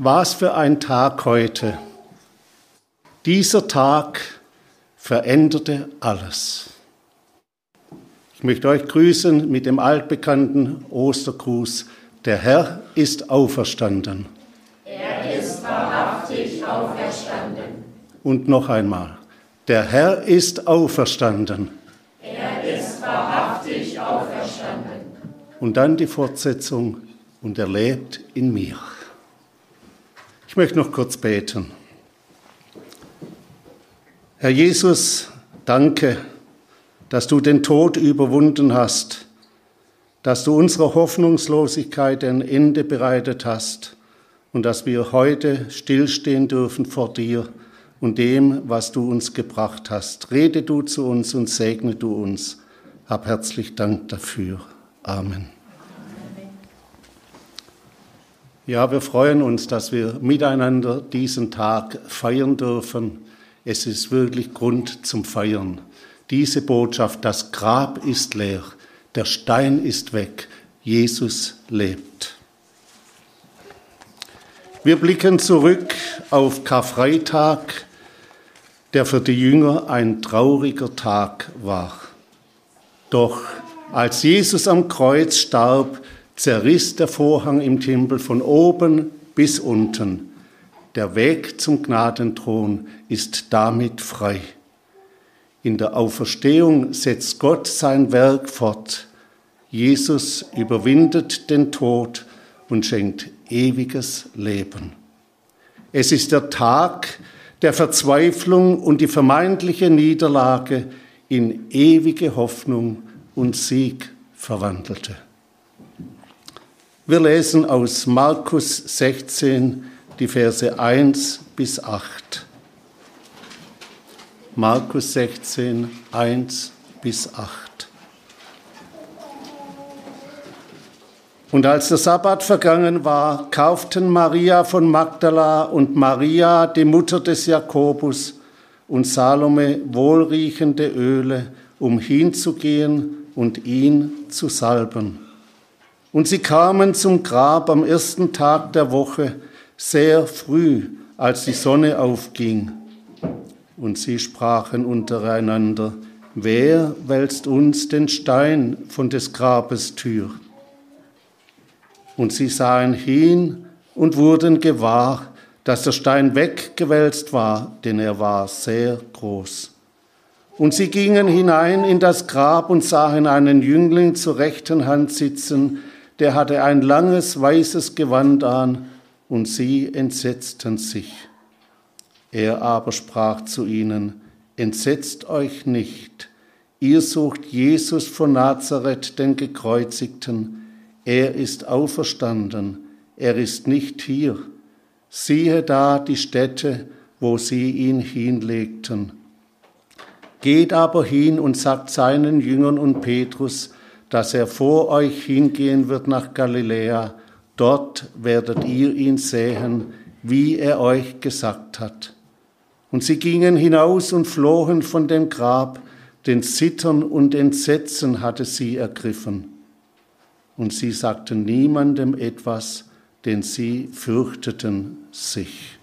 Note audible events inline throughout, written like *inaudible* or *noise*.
Was für ein Tag heute. Dieser Tag veränderte alles. Ich möchte euch grüßen mit dem altbekannten Ostergruß. Der Herr ist auferstanden. Er ist wahrhaftig auferstanden. Und noch einmal. Der Herr ist auferstanden. Er ist wahrhaftig auferstanden. Und dann die Fortsetzung. Und er lebt in mir. Ich möchte noch kurz beten. Herr Jesus, danke, dass du den Tod überwunden hast, dass du unserer Hoffnungslosigkeit ein Ende bereitet hast und dass wir heute stillstehen dürfen vor dir und dem, was du uns gebracht hast. Rede du zu uns und segne du uns. Hab herzlich Dank dafür. Amen. Ja, wir freuen uns, dass wir miteinander diesen Tag feiern dürfen. Es ist wirklich Grund zum Feiern. Diese Botschaft, das Grab ist leer, der Stein ist weg, Jesus lebt. Wir blicken zurück auf Karfreitag, der für die Jünger ein trauriger Tag war. Doch als Jesus am Kreuz starb, zerriss der Vorhang im Tempel von oben bis unten. Der Weg zum Gnadenthron ist damit frei. In der Auferstehung setzt Gott sein Werk fort. Jesus überwindet den Tod und schenkt ewiges Leben. Es ist der Tag der Verzweiflung und die vermeintliche Niederlage in ewige Hoffnung und Sieg verwandelte. Wir lesen aus Markus 16 die Verse 1 bis 8. Markus 16, 1 bis 8. Und als der Sabbat vergangen war, kauften Maria von Magdala und Maria, die Mutter des Jakobus, und Salome wohlriechende Öle, um hinzugehen und ihn zu salben. Und sie kamen zum Grab am ersten Tag der Woche, sehr früh, als die Sonne aufging. Und sie sprachen untereinander, wer wälzt uns den Stein von des Grabes Tür? Und sie sahen hin und wurden gewahr, dass der Stein weggewälzt war, denn er war sehr groß. Und sie gingen hinein in das Grab und sahen einen Jüngling zur rechten Hand sitzen, der hatte ein langes weißes Gewand an, und sie entsetzten sich. Er aber sprach zu ihnen, Entsetzt euch nicht, ihr sucht Jesus von Nazareth, den gekreuzigten, er ist auferstanden, er ist nicht hier. Siehe da die Stätte, wo sie ihn hinlegten. Geht aber hin und sagt seinen Jüngern und Petrus, dass er vor euch hingehen wird nach Galiläa. Dort werdet ihr ihn sehen, wie er euch gesagt hat. Und sie gingen hinaus und flohen von dem Grab, denn Zittern und Entsetzen hatte sie ergriffen. Und sie sagten niemandem etwas, denn sie fürchteten sich.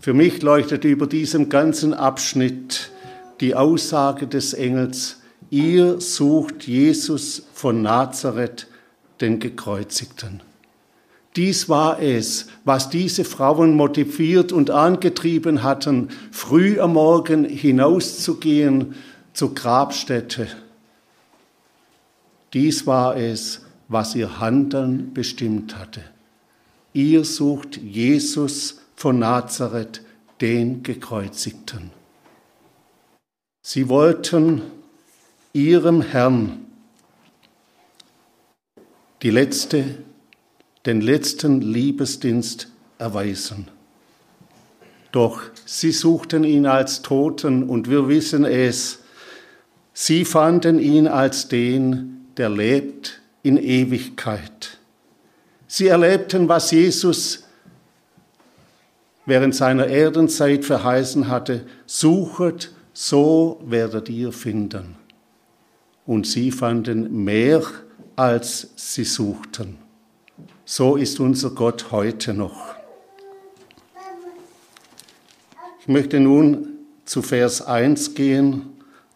Für mich leuchtet über diesem ganzen Abschnitt die Aussage des Engels, ihr sucht Jesus von Nazareth, den Gekreuzigten. Dies war es, was diese Frauen motiviert und angetrieben hatten, früh am Morgen hinauszugehen zur Grabstätte. Dies war es, was ihr Handeln bestimmt hatte. Ihr sucht Jesus von Nazareth, den Gekreuzigten. Sie wollten ihrem Herrn die letzte, den letzten Liebesdienst erweisen. Doch sie suchten ihn als Toten und wir wissen es, sie fanden ihn als den, der lebt in Ewigkeit. Sie erlebten, was Jesus während seiner Erdenzeit verheißen hatte, suchet, so werdet ihr finden und sie fanden mehr, als sie suchten. so ist unser Gott heute noch. Ich möchte nun zu Vers 1 gehen,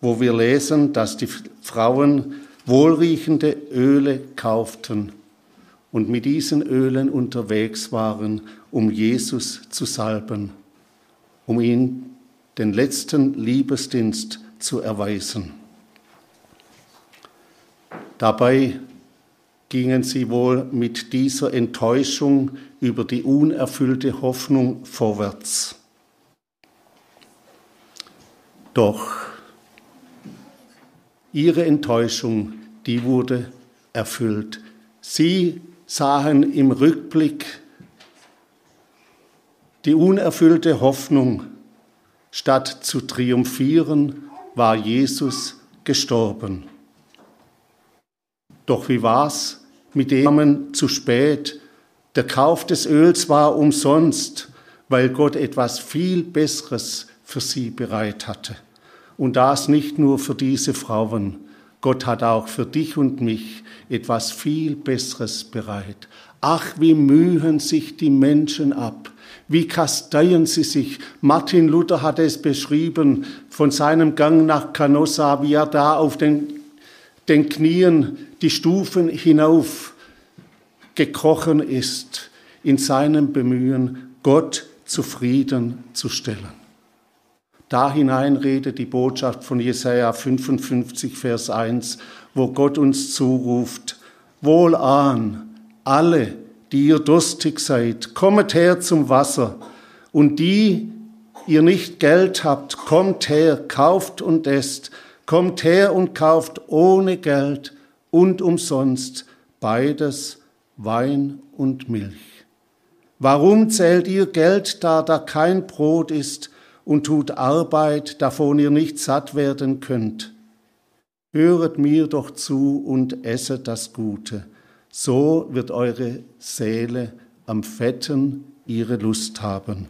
wo wir lesen, dass die Frauen wohlriechende Öle kauften und mit diesen Ölen unterwegs waren, um Jesus zu salben, um ihn den letzten Liebesdienst zu erweisen. Dabei gingen sie wohl mit dieser Enttäuschung über die unerfüllte Hoffnung vorwärts. Doch ihre Enttäuschung, die wurde erfüllt. Sie sahen im Rückblick die unerfüllte Hoffnung. Statt zu triumphieren, war Jesus gestorben. Doch wie war's mit dem zu spät? Der Kauf des Öls war umsonst, weil Gott etwas viel Besseres für sie bereit hatte. Und das nicht nur für diese Frauen. Gott hat auch für dich und mich etwas viel Besseres bereit. Ach, wie mühen sich die Menschen ab, wie kasteien sie sich. Martin Luther hat es beschrieben von seinem Gang nach Canossa, wie er da auf den, den Knien die Stufen hinauf gekrochen ist, in seinem Bemühen, Gott zufriedenzustellen. Da hinein redet die Botschaft von Jesaja 55, Vers 1, wo Gott uns zuruft, Wohlan, alle, die ihr durstig seid, kommet her zum Wasser, und die ihr nicht Geld habt, kommt her, kauft und esst, kommt her und kauft ohne Geld und umsonst beides Wein und Milch. Warum zählt ihr Geld da, da kein Brot ist, und tut Arbeit, davon ihr nicht satt werden könnt. Höret mir doch zu und esset das Gute, so wird eure Seele am Fetten ihre Lust haben.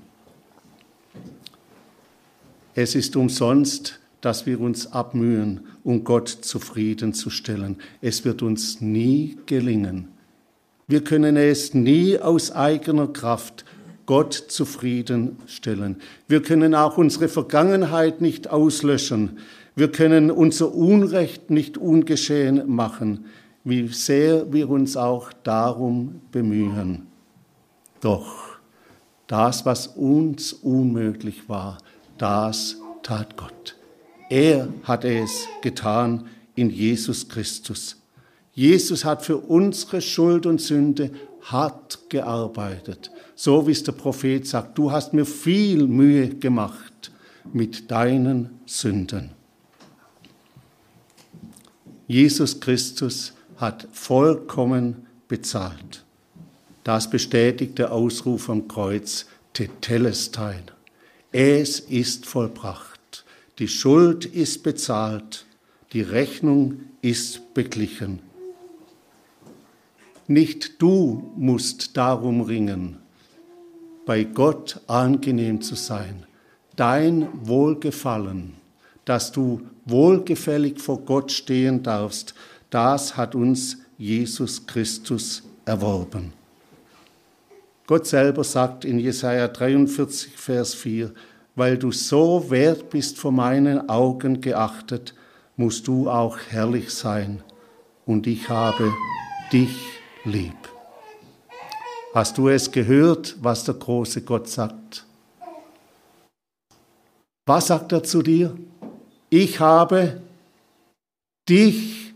Es ist umsonst, dass wir uns abmühen, um Gott zufriedenzustellen. Es wird uns nie gelingen. Wir können es nie aus eigener Kraft Gott zufriedenstellen. Wir können auch unsere Vergangenheit nicht auslöschen. Wir können unser Unrecht nicht ungeschehen machen, wie sehr wir uns auch darum bemühen. Doch das, was uns unmöglich war, das tat Gott. Er hat es getan in Jesus Christus. Jesus hat für unsere Schuld und Sünde hart gearbeitet. So wie es der Prophet sagt, du hast mir viel Mühe gemacht mit deinen Sünden. Jesus Christus hat vollkommen bezahlt. Das bestätigt der Ausruf am Kreuz, Tetelestai. Es ist vollbracht. Die Schuld ist bezahlt. Die Rechnung ist beglichen. Nicht du musst darum ringen, bei Gott angenehm zu sein. Dein Wohlgefallen, dass du wohlgefällig vor Gott stehen darfst, das hat uns Jesus Christus erworben. Gott selber sagt in Jesaja 43, Vers 4, weil du so wert bist vor meinen Augen geachtet, musst du auch herrlich sein, und ich habe dich lieb. Hast du es gehört, was der große Gott sagt? Was sagt er zu dir? Ich habe dich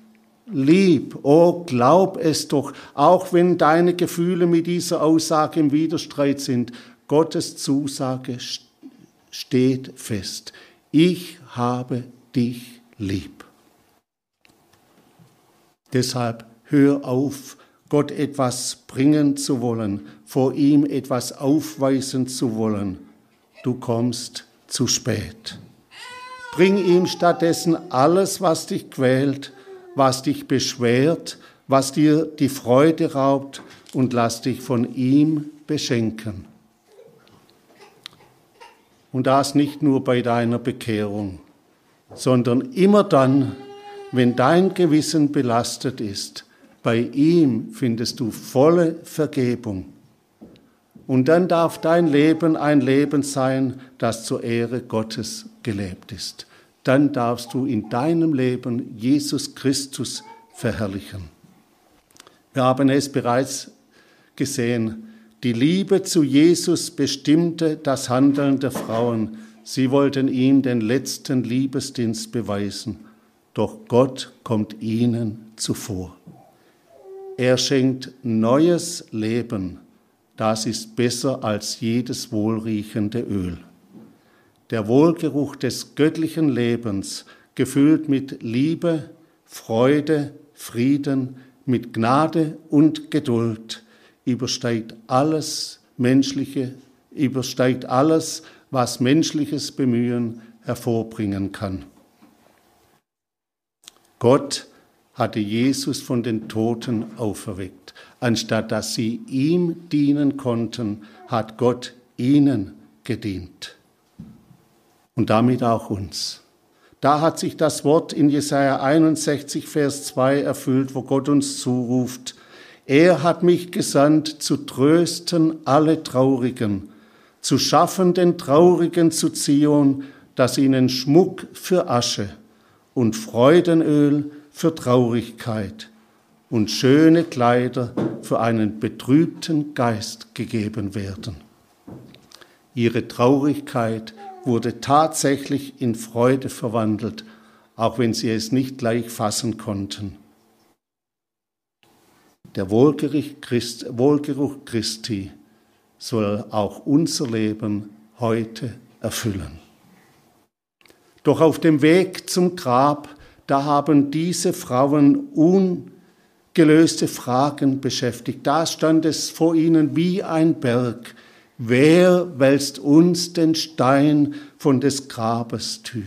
lieb. Oh, glaub es doch, auch wenn deine Gefühle mit dieser Aussage im Widerstreit sind. Gottes Zusage steht fest. Ich habe dich lieb. Deshalb hör auf, Gott etwas bringen zu wollen, vor ihm etwas aufweisen zu wollen. Du kommst zu spät. Bring ihm stattdessen alles, was dich quält, was dich beschwert, was dir die Freude raubt und lass dich von ihm beschenken. Und das nicht nur bei deiner Bekehrung, sondern immer dann, wenn dein Gewissen belastet ist, Bei ihm findest du volle Vergebung. Und dann darf dein Leben ein Leben sein, das zur Ehre Gottes gelebt ist. Dann darfst du in deinem Leben Jesus Christus verherrlichen. Wir haben es bereits gesehen. Die Liebe zu Jesus bestimmte das Handeln der Frauen. Sie wollten ihm den letzten Liebesdienst beweisen. Doch Gott kommt ihnen zuvor. Er schenkt neues Leben das ist besser als jedes wohlriechende Öl. Der Wohlgeruch des göttlichen Lebens, gefüllt mit Liebe, Freude, Frieden, mit Gnade und Geduld, übersteigt alles menschliche, übersteigt alles, was menschliches Bemühen hervorbringen kann. Gott hatte Jesus von den Toten auferweckt. Anstatt dass sie ihm dienen konnten, hat Gott ihnen gedient. Und damit auch uns. Da hat sich das Wort in Jesaja 61, Vers 2 erfüllt, wo Gott uns zuruft, er hat mich gesandt, zu trösten alle Traurigen, zu schaffen den Traurigen zu Zion, dass ihnen Schmuck für Asche und Freudenöl für Traurigkeit und schöne Kleider für einen betrübten Geist gegeben werden. Ihre Traurigkeit wurde tatsächlich in Freude verwandelt, auch wenn sie es nicht gleich fassen konnten. Der Christ, Wohlgeruch Christi soll auch unser Leben heute erfüllen. Doch auf dem Weg zum Grab da haben diese Frauen ungelöste Fragen beschäftigt. Da stand es vor ihnen wie ein Berg. Wer wälzt uns den Stein von des Grabes Tür?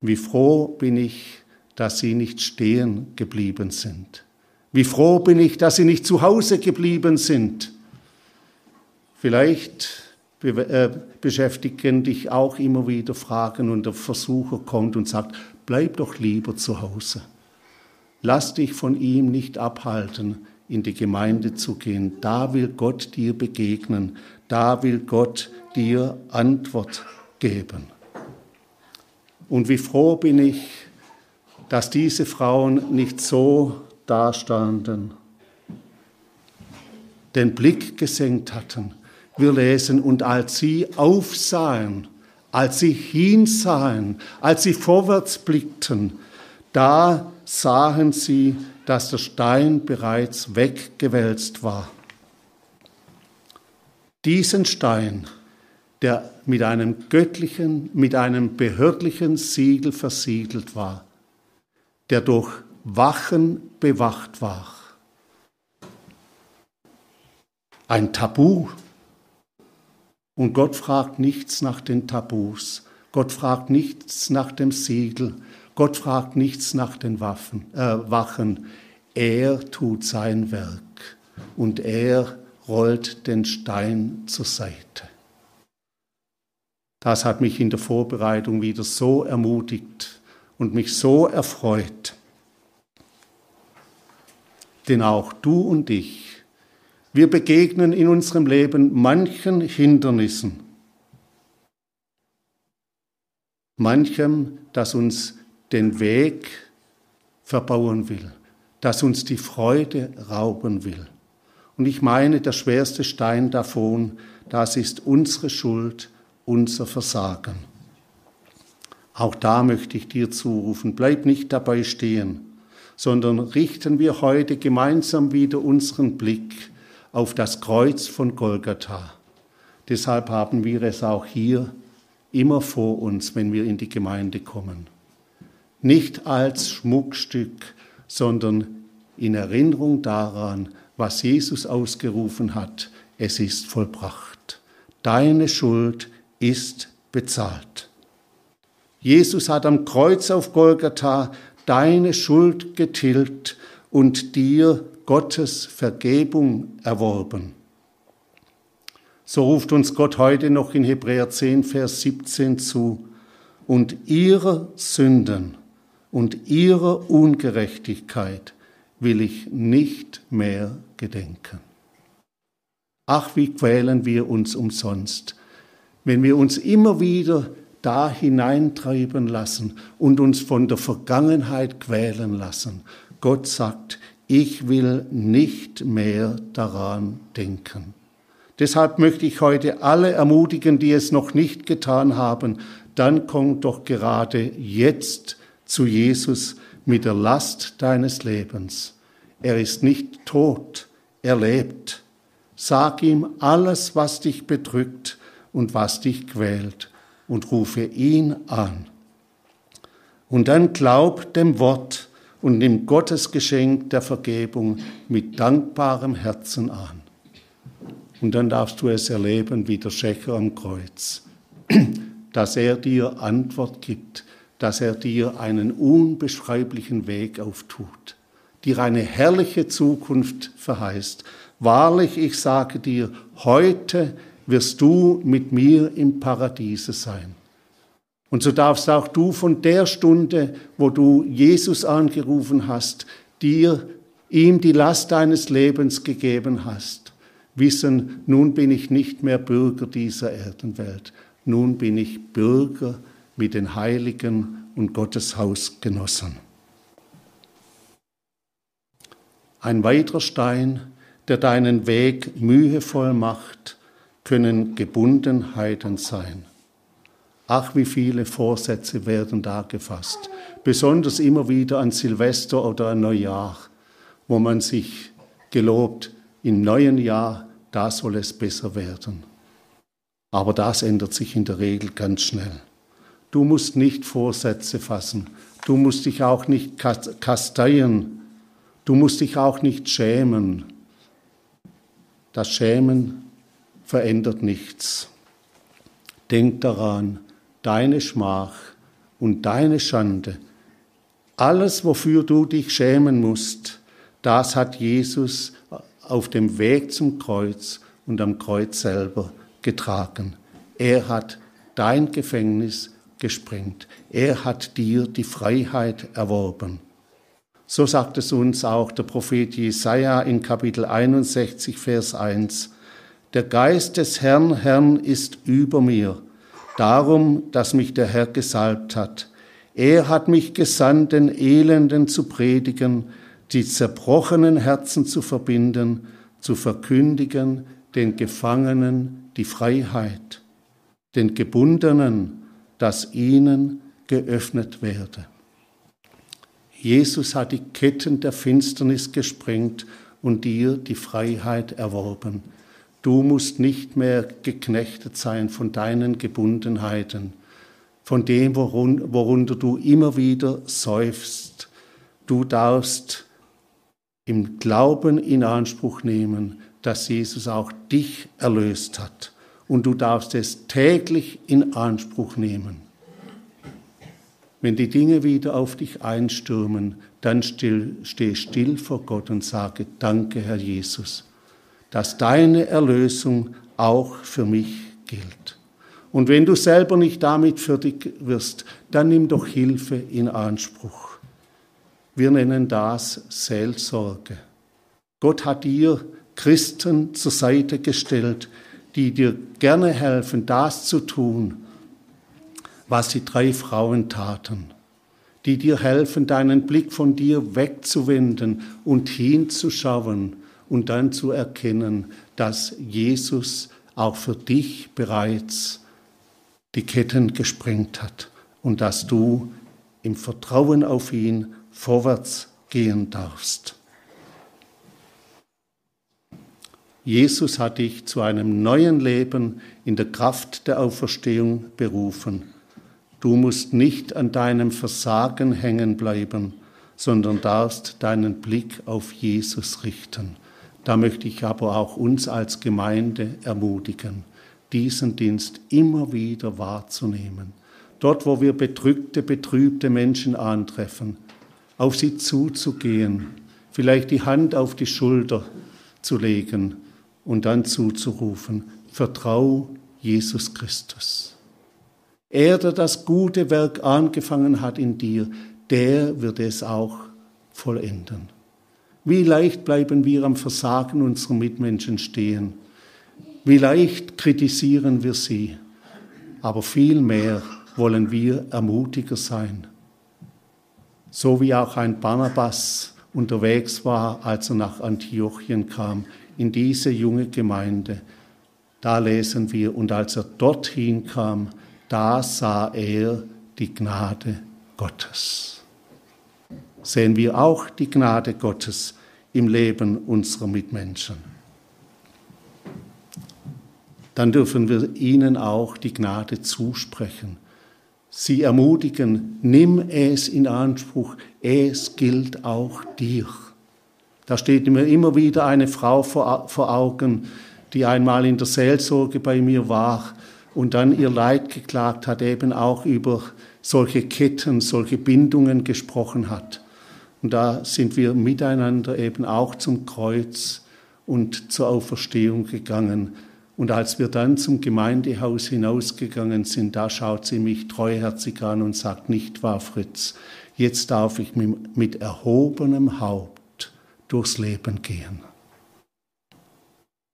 Wie froh bin ich, dass sie nicht stehen geblieben sind. Wie froh bin ich, dass sie nicht zu Hause geblieben sind. Vielleicht äh, beschäftigen dich auch immer wieder Fragen und der Versucher kommt und sagt, bleib doch lieber zu Hause. Lass dich von ihm nicht abhalten, in die Gemeinde zu gehen. Da will Gott dir begegnen. Da will Gott dir Antwort geben. Und wie froh bin ich, dass diese Frauen nicht so dastanden, den Blick gesenkt hatten. Wir lesen, und als sie aufsahen, als sie hinsahen, als sie vorwärts blickten, da sahen sie, dass der Stein bereits weggewälzt war. Diesen Stein, der mit einem göttlichen, mit einem behördlichen Siegel versiegelt war, der durch Wachen bewacht war. Ein Tabu und Gott fragt nichts nach den Tabus. Gott fragt nichts nach dem Siegel. Gott fragt nichts nach den Waffen, äh, Wachen. Er tut sein Werk und er rollt den Stein zur Seite. Das hat mich in der Vorbereitung wieder so ermutigt und mich so erfreut. Denn auch du und ich wir begegnen in unserem Leben manchen Hindernissen, manchem, das uns den Weg verbauen will, das uns die Freude rauben will. Und ich meine, der schwerste Stein davon, das ist unsere Schuld, unser Versagen. Auch da möchte ich dir zurufen, bleib nicht dabei stehen, sondern richten wir heute gemeinsam wieder unseren Blick auf das Kreuz von Golgatha. Deshalb haben wir es auch hier immer vor uns, wenn wir in die Gemeinde kommen. Nicht als Schmuckstück, sondern in Erinnerung daran, was Jesus ausgerufen hat, es ist vollbracht. Deine Schuld ist bezahlt. Jesus hat am Kreuz auf Golgatha deine Schuld getilgt und dir Gottes Vergebung erworben. So ruft uns Gott heute noch in Hebräer 10, Vers 17 zu, und ihre Sünden und ihre Ungerechtigkeit will ich nicht mehr gedenken. Ach, wie quälen wir uns umsonst, wenn wir uns immer wieder da hineintreiben lassen und uns von der Vergangenheit quälen lassen. Gott sagt, ich will nicht mehr daran denken. Deshalb möchte ich heute alle ermutigen, die es noch nicht getan haben, dann komm doch gerade jetzt zu Jesus mit der Last deines Lebens. Er ist nicht tot, er lebt. Sag ihm alles, was dich bedrückt und was dich quält und rufe ihn an. Und dann glaub dem Wort und nimm Gottes Geschenk der Vergebung mit dankbarem Herzen an. Und dann darfst du es erleben wie der Schächer am Kreuz, *clears throat* dass er dir Antwort gibt, dass er dir einen unbeschreiblichen Weg auftut, dir eine herrliche Zukunft verheißt. Wahrlich, ich sage dir, heute wirst du mit mir im Paradiese sein. Und so darfst auch du von der Stunde, wo du Jesus angerufen hast, dir ihm die Last deines Lebens gegeben hast, wissen, nun bin ich nicht mehr Bürger dieser Erdenwelt, nun bin ich Bürger mit den Heiligen und Gottes Hausgenossen. Ein weiterer Stein, der deinen Weg mühevoll macht, können Gebundenheiten sein. Ach, wie viele Vorsätze werden da gefasst, besonders immer wieder an Silvester oder an Neujahr, wo man sich gelobt, im neuen Jahr, da soll es besser werden. Aber das ändert sich in der Regel ganz schnell. Du musst nicht Vorsätze fassen, du musst dich auch nicht kasteien, du musst dich auch nicht schämen. Das Schämen verändert nichts. Denk daran, deine Schmach und deine Schande, alles, wofür du dich schämen musst, das hat Jesus auf dem Weg zum Kreuz und am Kreuz selber getragen. Er hat dein Gefängnis gesprengt. Er hat dir die Freiheit erworben. So sagt es uns auch der Prophet Jesaja in Kapitel 61, Vers 1. Der Geist des Herrn, Herrn ist über mir, darum, dass mich der Herr gesalbt hat. Er hat mich gesandt, den Elenden zu predigen, die zerbrochenen Herzen zu verbinden, zu verkündigen, den Gefangenen die Freiheit, den Gebundenen, dass ihnen geöffnet werde. Jesus hat die Ketten der Finsternis gesprengt und dir die Freiheit erworben. Du musst nicht mehr geknechtet sein von deinen Gebundenheiten, von dem, worunter du immer wieder seufzt. Du darfst im Glauben in Anspruch nehmen, dass Jesus auch dich erlöst hat. Und du darfst es täglich in Anspruch nehmen. Wenn die Dinge wieder auf dich einstürmen, dann still, steh still vor Gott und sage, danke Herr Jesus dass deine Erlösung auch für mich gilt. Und wenn du selber nicht damit fertig wirst, dann nimm doch Hilfe in Anspruch. Wir nennen das Seelsorge. Gott hat dir Christen zur Seite gestellt, die dir gerne helfen, das zu tun, was die drei Frauen taten, die dir helfen, deinen Blick von dir wegzuwenden und hinzuschauen und dann zu erkennen, dass Jesus auch für dich bereits die Ketten gesprengt hat und dass du im Vertrauen auf ihn vorwärts gehen darfst. Jesus hat dich zu einem neuen Leben in der Kraft der Auferstehung berufen. Du musst nicht an deinem Versagen hängen bleiben, sondern darfst deinen Blick auf Jesus richten. Da möchte ich aber auch uns als Gemeinde ermutigen, diesen Dienst immer wieder wahrzunehmen. Dort, wo wir bedrückte, betrübte Menschen antreffen, auf sie zuzugehen, vielleicht die Hand auf die Schulter zu legen und dann zuzurufen, vertrau Jesus Christus. Er, der das gute Werk angefangen hat in dir, der wird es auch vollenden. Wie leicht bleiben wir am Versagen unserer Mitmenschen stehen. Wie leicht kritisieren wir sie. Aber vielmehr wollen wir ermutiger sein. So wie auch ein Barnabas unterwegs war, als er nach Antiochien kam, in diese junge Gemeinde. Da lesen wir, und als er dorthin kam, da sah er die Gnade Gottes. Sehen wir auch die Gnade Gottes im Leben unserer Mitmenschen. Dann dürfen wir ihnen auch die Gnade zusprechen. Sie ermutigen, nimm es in Anspruch, es gilt auch dir. Da steht mir immer wieder eine Frau vor, Augen, die einmal in der Seelsorge bei mir war und dann ihr Leid geklagt hat, eben auch über solche Ketten, solche Bindungen gesprochen hat. Und da sind wir miteinander eben auch zum Kreuz und zur Auferstehung gegangen. Und als wir dann zum Gemeindehaus hinausgegangen sind, da schaut sie mich treuherzig an und sagt, nicht wahr, Fritz, jetzt darf ich mit erhobenem Haupt durchs Leben gehen.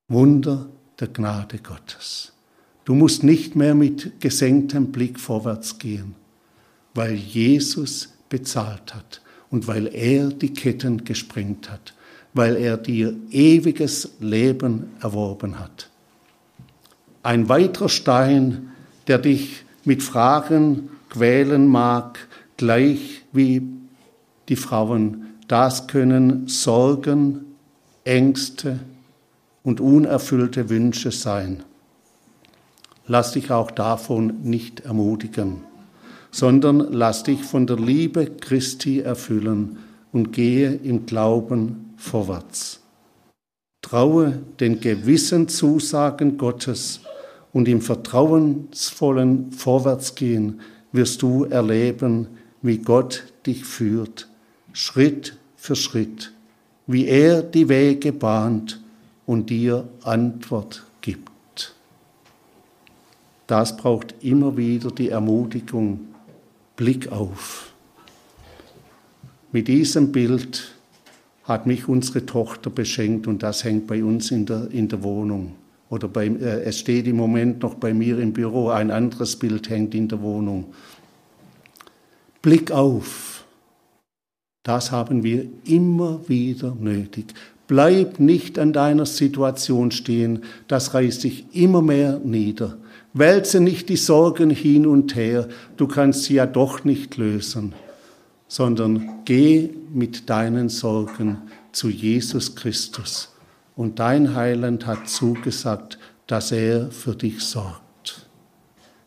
Wunder der Gnade Gottes. Du musst nicht mehr mit gesenktem Blick vorwärts gehen, weil Jesus bezahlt hat und weil er die Ketten gesprengt hat, weil er dir ewiges Leben erworben hat. Ein weiterer Stein, der dich mit Fragen quälen mag, gleich wie die Frauen, das können Sorgen, Ängste und unerfüllte Wünsche sein lass dich auch davon nicht ermutigen, sondern lass dich von der Liebe Christi erfüllen und gehe im Glauben vorwärts. Traue den gewissen Zusagen Gottes und im vertrauensvollen Vorwärtsgehen wirst du erleben, wie Gott dich führt, Schritt für Schritt, wie er die Wege bahnt und dir Antwort gibt. Das braucht immer wieder die Ermutigung, Blick auf. Mit diesem Bild hat mich unsere Tochter beschenkt und das hängt bei uns in der, in der Wohnung. Oder bei, äh, es steht im Moment noch bei mir im Büro, ein anderes Bild hängt in der Wohnung. Blick auf. Das haben wir immer wieder nötig. Bleib nicht an deiner Situation stehen, das reißt sich immer mehr nieder. Wälze nicht die Sorgen hin und her, du kannst sie ja doch nicht lösen, sondern geh mit deinen Sorgen zu Jesus Christus. Und dein Heiland hat zugesagt, dass er für dich sorgt.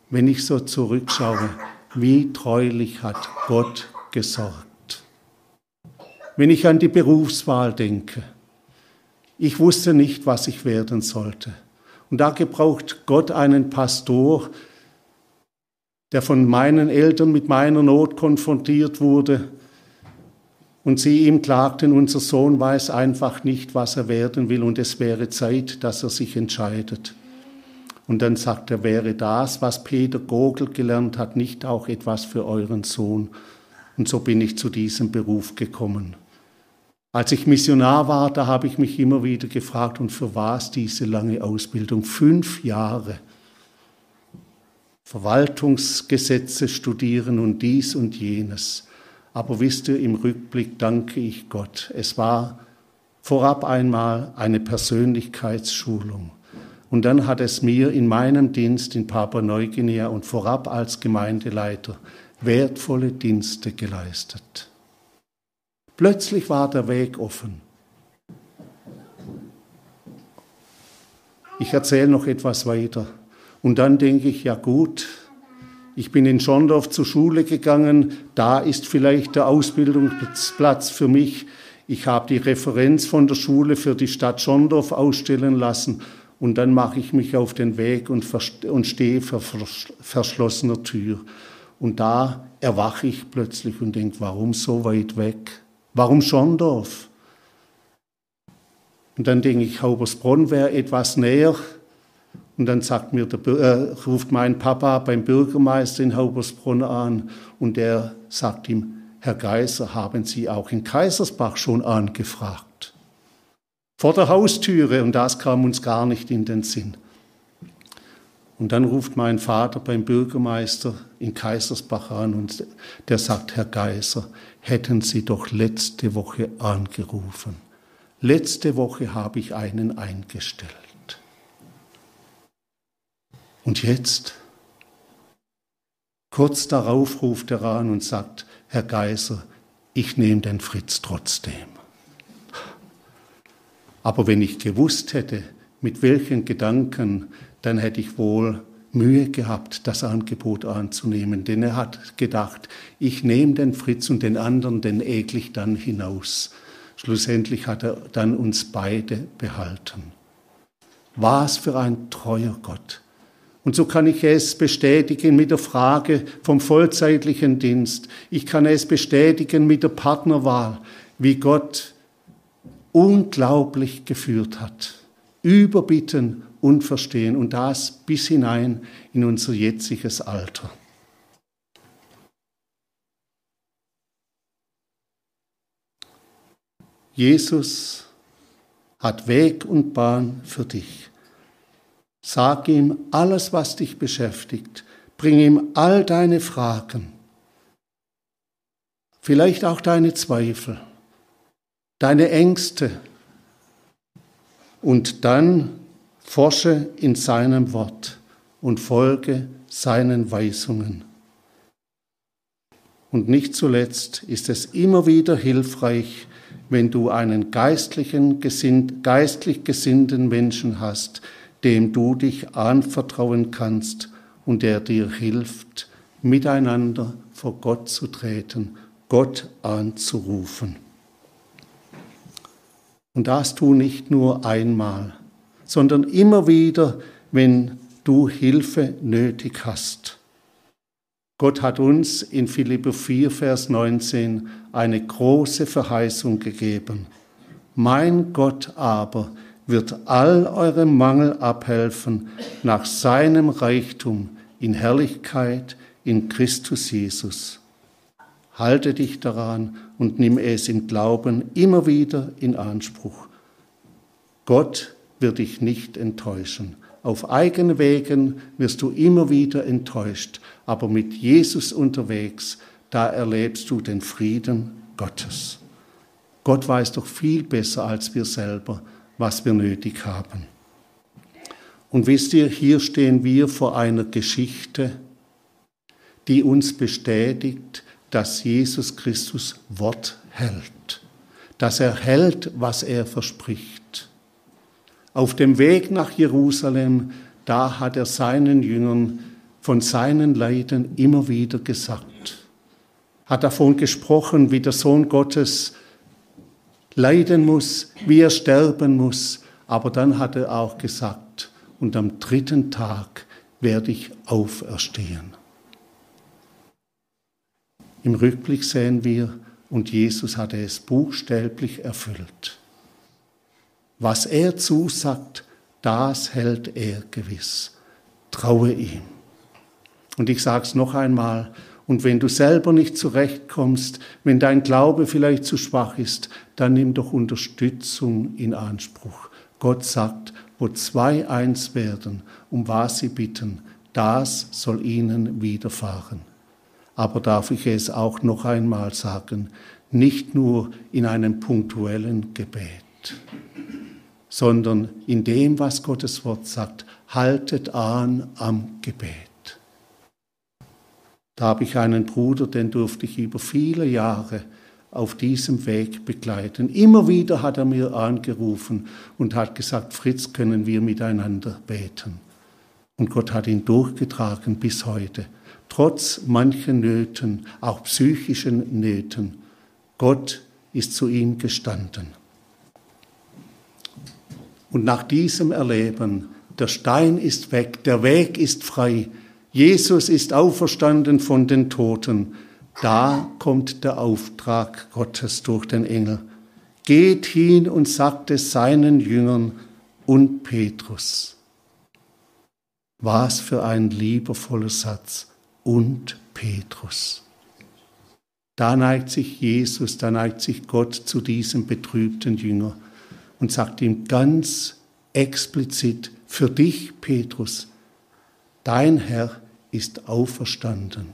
Wenn ich so zurückschaue, wie treulich hat Gott gesorgt. Wenn ich an die Berufswahl denke, ich wusste nicht, was ich werden sollte. Und da gebraucht Gott einen Pastor, der von meinen Eltern mit meiner Not konfrontiert wurde. Und sie ihm klagten, unser Sohn weiß einfach nicht, was er werden will und es wäre Zeit, dass er sich entscheidet. Und dann sagt er, wäre das, was Peter Gogel gelernt hat, nicht auch etwas für euren Sohn? Und so bin ich zu diesem Beruf gekommen. Als ich Missionar war, da habe ich mich immer wieder gefragt, und für was diese lange Ausbildung? Fünf Jahre. Verwaltungsgesetze studieren und dies und jenes. Aber wisst ihr, im Rückblick danke ich Gott. Es war vorab einmal eine Persönlichkeitsschulung. Und dann hat es mir in meinem Dienst in Papua-Neuguinea und vorab als Gemeindeleiter wertvolle Dienste geleistet. Plötzlich war der Weg offen. Ich erzähle noch etwas weiter. Und dann denke ich, ja gut, ich bin in Schondorf zur Schule gegangen, da ist vielleicht der Ausbildungsplatz für mich. Ich habe die Referenz von der Schule für die Stadt Schondorf ausstellen lassen und dann mache ich mich auf den Weg und, und stehe vor verschlossener Tür. Und da erwache ich plötzlich und denke, warum so weit weg? Warum Schondorf? Und dann denke ich, Haubersbronn wäre etwas näher. Und dann sagt mir der, äh, ruft mein Papa beim Bürgermeister in Haubersbronn an und der sagt ihm, Herr Geiser, haben Sie auch in Kaisersbach schon angefragt? vor der Haustüre und das kam uns gar nicht in den Sinn. Und dann ruft mein Vater beim Bürgermeister in Kaisersbach an und der sagt, Herr Geiser, hätten Sie doch letzte Woche angerufen. Letzte Woche habe ich einen eingestellt. Und jetzt, kurz darauf ruft er an und sagt, Herr Geiser, ich nehme den Fritz trotzdem. Aber wenn ich gewusst hätte, mit welchen Gedanken dann hätte ich wohl Mühe gehabt, das Angebot anzunehmen, denn er hat gedacht, ich nehme den Fritz und den anderen, den eklig dann hinaus. Schlussendlich hat er dann uns beide behalten. Was für ein treuer Gott. Und so kann ich es bestätigen mit der Frage vom vollzeitlichen Dienst. Ich kann es bestätigen mit der Partnerwahl, wie Gott unglaublich geführt hat. Überbitten und verstehen und das bis hinein in unser jetziges Alter. Jesus hat Weg und Bahn für dich. Sag ihm alles, was dich beschäftigt. Bring ihm all deine Fragen. Vielleicht auch deine Zweifel, deine Ängste. Und dann Forsche in seinem Wort und folge seinen Weisungen. Und nicht zuletzt ist es immer wieder hilfreich, wenn du einen geistlichen, geistlich gesinnten Menschen hast, dem du dich anvertrauen kannst und der dir hilft, miteinander vor Gott zu treten, Gott anzurufen. Und das tu nicht nur einmal, sondern immer wieder, wenn du Hilfe nötig hast. Gott hat uns in Philipper 4, Vers 19 eine große Verheißung gegeben. Mein Gott aber wird all eurem Mangel abhelfen nach seinem Reichtum in Herrlichkeit in Christus Jesus. Halte dich daran und nimm es im Glauben immer wieder in Anspruch. Gott wird dich nicht enttäuschen. Auf eigenen Wegen wirst du immer wieder enttäuscht, aber mit Jesus unterwegs, da erlebst du den Frieden Gottes. Gott weiß doch viel besser als wir selber, was wir nötig haben. Und wisst ihr, hier stehen wir vor einer Geschichte, die uns bestätigt, dass Jesus Christus Wort hält, dass er hält, was er verspricht. Auf dem Weg nach Jerusalem, da hat er seinen Jüngern von seinen Leiden immer wieder gesagt, hat davon gesprochen, wie der Sohn Gottes leiden muss, wie er sterben muss, aber dann hat er auch gesagt, und am dritten Tag werde ich auferstehen. Im Rückblick sehen wir, und Jesus hatte es buchstäblich erfüllt. Was er zusagt, das hält er gewiss. Traue ihm. Und ich sage es noch einmal, und wenn du selber nicht zurechtkommst, wenn dein Glaube vielleicht zu schwach ist, dann nimm doch Unterstützung in Anspruch. Gott sagt, wo zwei eins werden, um was sie bitten, das soll ihnen widerfahren. Aber darf ich es auch noch einmal sagen, nicht nur in einem punktuellen Gebet sondern in dem, was Gottes Wort sagt, haltet an am Gebet. Da habe ich einen Bruder, den durfte ich über viele Jahre auf diesem Weg begleiten. Immer wieder hat er mir angerufen und hat gesagt, Fritz, können wir miteinander beten. Und Gott hat ihn durchgetragen bis heute, trotz manchen Nöten, auch psychischen Nöten. Gott ist zu ihm gestanden. Und nach diesem Erleben, der Stein ist weg, der Weg ist frei, Jesus ist auferstanden von den Toten, da kommt der Auftrag Gottes durch den Engel. Geht hin und sagt es seinen Jüngern und Petrus. Was für ein liebevoller Satz. Und Petrus. Da neigt sich Jesus, da neigt sich Gott zu diesem betrübten Jünger und sagt ihm ganz explizit, für dich, Petrus, dein Herr ist auferstanden.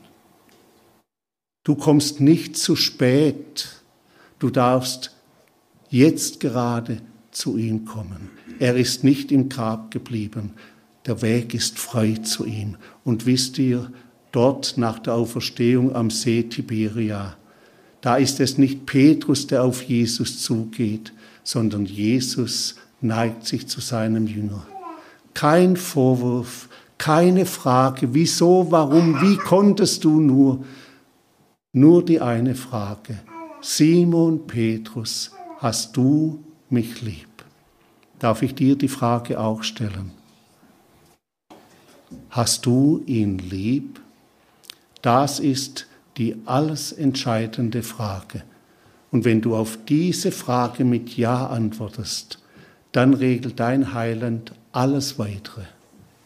Du kommst nicht zu spät, du darfst jetzt gerade zu ihm kommen. Er ist nicht im Grab geblieben, der Weg ist frei zu ihm. Und wisst ihr, dort nach der Auferstehung am See Tiberia, da ist es nicht Petrus, der auf Jesus zugeht, sondern Jesus neigt sich zu seinem Jünger. Kein Vorwurf, keine Frage, wieso, warum, wie konntest du nur? Nur die eine Frage. Simon Petrus, hast du mich lieb? Darf ich dir die Frage auch stellen? Hast du ihn lieb? Das ist die alles entscheidende Frage. Und wenn du auf diese Frage mit Ja antwortest, dann regelt dein Heiland alles weitere.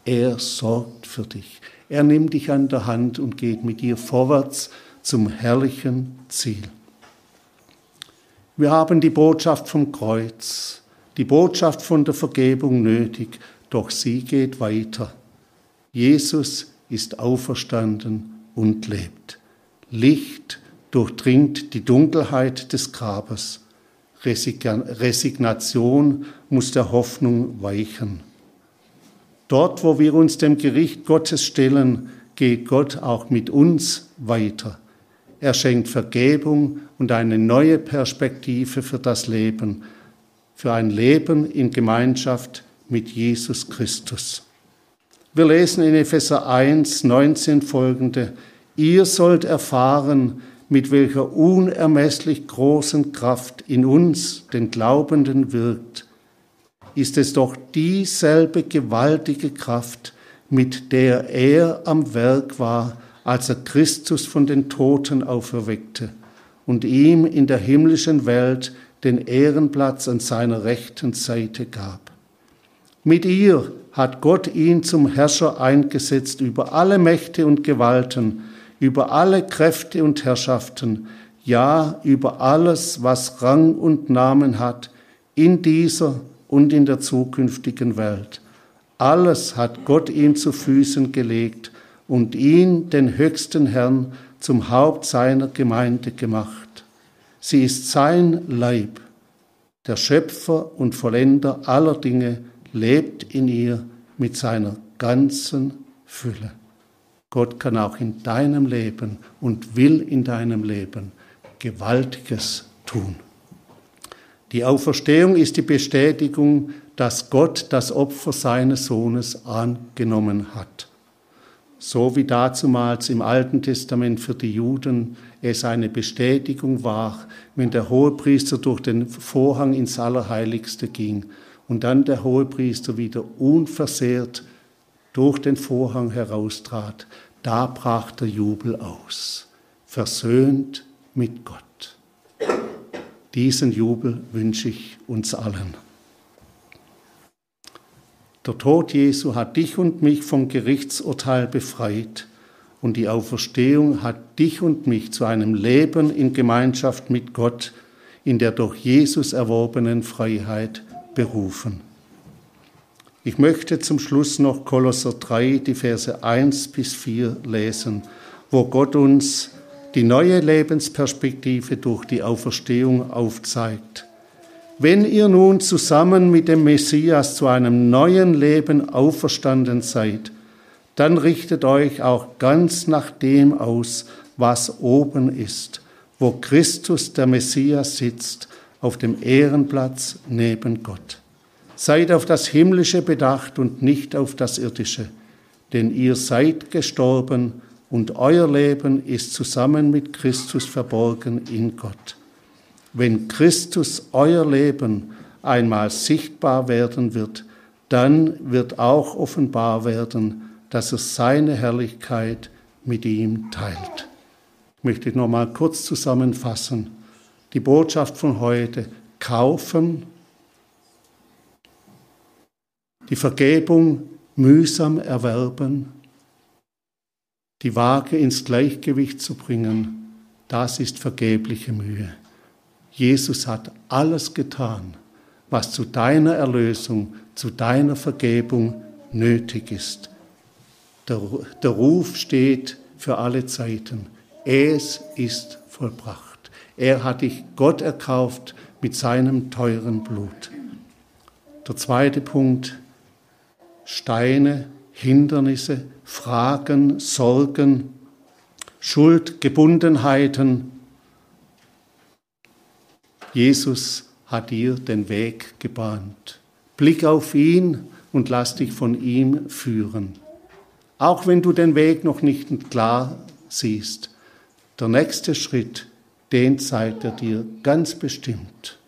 Er sorgt für dich. Er nimmt dich an der Hand und geht mit dir vorwärts zum herrlichen Ziel. Wir haben die Botschaft vom Kreuz, die Botschaft von der Vergebung nötig, doch sie geht weiter. Jesus ist auferstanden und lebt. Licht durchdringt die Dunkelheit des Grabes. Resignation muss der Hoffnung weichen. Dort, wo wir uns dem Gericht Gottes stellen, geht Gott auch mit uns weiter. Er schenkt Vergebung und eine neue Perspektive für das Leben, für ein Leben in Gemeinschaft mit Jesus Christus. Wir lesen in Epheser 1, 19 folgende, Ihr sollt erfahren, mit welcher unermesslich großen Kraft in uns, den Glaubenden, wirkt ist es doch dieselbe gewaltige Kraft, mit der er am Werk war, als er Christus von den Toten auferweckte und ihm in der himmlischen Welt den Ehrenplatz an seiner rechten Seite gab. Mit ihr hat Gott ihn zum Herrscher eingesetzt über alle Mächte und Gewalten, über alle Kräfte und Herrschaften, ja über alles, was Rang und Namen hat, in dieser und in der zukünftigen Welt. Alles hat Gott ihm zu Füßen gelegt und ihn, den höchsten Herrn, zum Haupt seiner Gemeinde gemacht. Sie ist sein Leib. Der Schöpfer und Vollender aller Dinge lebt in ihr mit seiner ganzen Fülle. Gott kann auch in deinem Leben und will in deinem Leben Gewaltiges tun. Die Auferstehung ist die Bestätigung, dass Gott das Opfer seines Sohnes angenommen hat. So wie dazumals im Alten Testament für die Juden es eine Bestätigung war, wenn der Hohepriester durch den Vorhang ins Allerheiligste ging und dann der Hohepriester wieder unversehrt durch den Vorhang heraustrat, da brach der Jubel aus, versöhnt mit Gott. Diesen Jubel wünsche ich uns allen. Der Tod Jesu hat dich und mich vom Gerichtsurteil befreit und die Auferstehung hat dich und mich zu einem Leben in Gemeinschaft mit Gott in der durch Jesus erworbenen Freiheit berufen. Ich möchte zum Schluss noch Kolosser 3, die Verse 1 bis 4 lesen, wo Gott uns die neue Lebensperspektive durch die Auferstehung aufzeigt. Wenn ihr nun zusammen mit dem Messias zu einem neuen Leben auferstanden seid, dann richtet euch auch ganz nach dem aus, was oben ist, wo Christus der Messias sitzt, auf dem Ehrenplatz neben Gott. Seid auf das Himmlische bedacht und nicht auf das Irdische, denn ihr seid gestorben und euer Leben ist zusammen mit Christus verborgen in Gott. Wenn Christus euer Leben einmal sichtbar werden wird, dann wird auch offenbar werden, dass er seine Herrlichkeit mit ihm teilt. Ich möchte noch mal kurz zusammenfassen. Die Botschaft von heute: Kaufen, die Vergebung mühsam erwerben, die Waage ins Gleichgewicht zu bringen, das ist vergebliche Mühe. Jesus hat alles getan, was zu deiner Erlösung, zu deiner Vergebung nötig ist. Der, der Ruf steht für alle Zeiten. Es ist vollbracht. Er hat dich Gott erkauft mit seinem teuren Blut. Der zweite Punkt, Steine, Hindernisse, Fragen, Sorgen, Schuld, Gebundenheiten. Jesus hat dir den Weg gebahnt. Blick auf ihn und lass dich von ihm führen. Auch wenn du den Weg noch nicht klar siehst, der nächste Schritt, den zeigt er dir ganz bestimmt.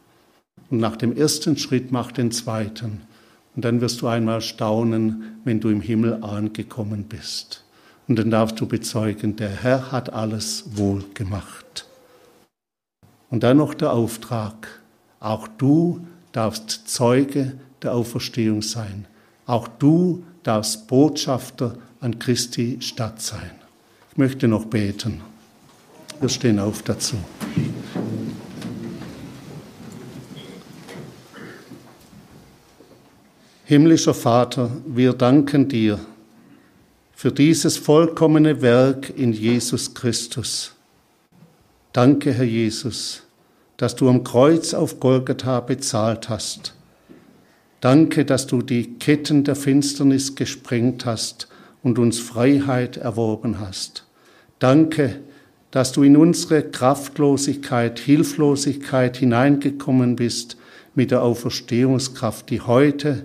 Und nach dem ersten Schritt mach den zweiten. Und dann wirst du einmal staunen, wenn du im Himmel angekommen bist. Und dann darfst du bezeugen, der Herr hat alles wohl gemacht. Und dann noch der Auftrag. Auch du darfst Zeuge der Auferstehung sein. Auch du darfst Botschafter an Christi Stadt sein. Ich möchte noch beten. Wir stehen auf dazu. Himmlischer Vater, wir danken dir für dieses vollkommene Werk in Jesus Christus. Danke, Herr Jesus, dass du am Kreuz auf Golgatha bezahlt hast. Danke, dass du die Ketten der Finsternis gesprengt hast und uns Freiheit erworben hast. Danke, dass du in unsere Kraftlosigkeit, Hilflosigkeit hineingekommen bist mit der Auferstehungskraft, die heute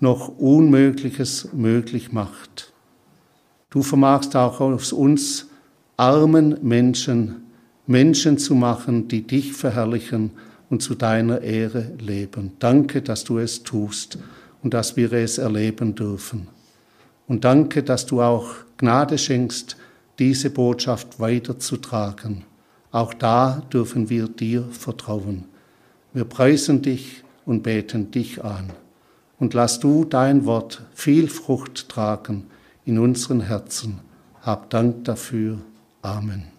noch Unmögliches möglich macht. Du vermagst auch aus uns armen Menschen Menschen zu machen, die dich verherrlichen und zu deiner Ehre leben. Danke, dass du es tust und dass wir es erleben dürfen. Und danke, dass du auch Gnade schenkst, diese Botschaft weiterzutragen. Auch da dürfen wir dir vertrauen. Wir preisen dich und beten dich an und lass du dein Wort viel Frucht tragen in unseren Herzen. Hab Dank dafür. Amen.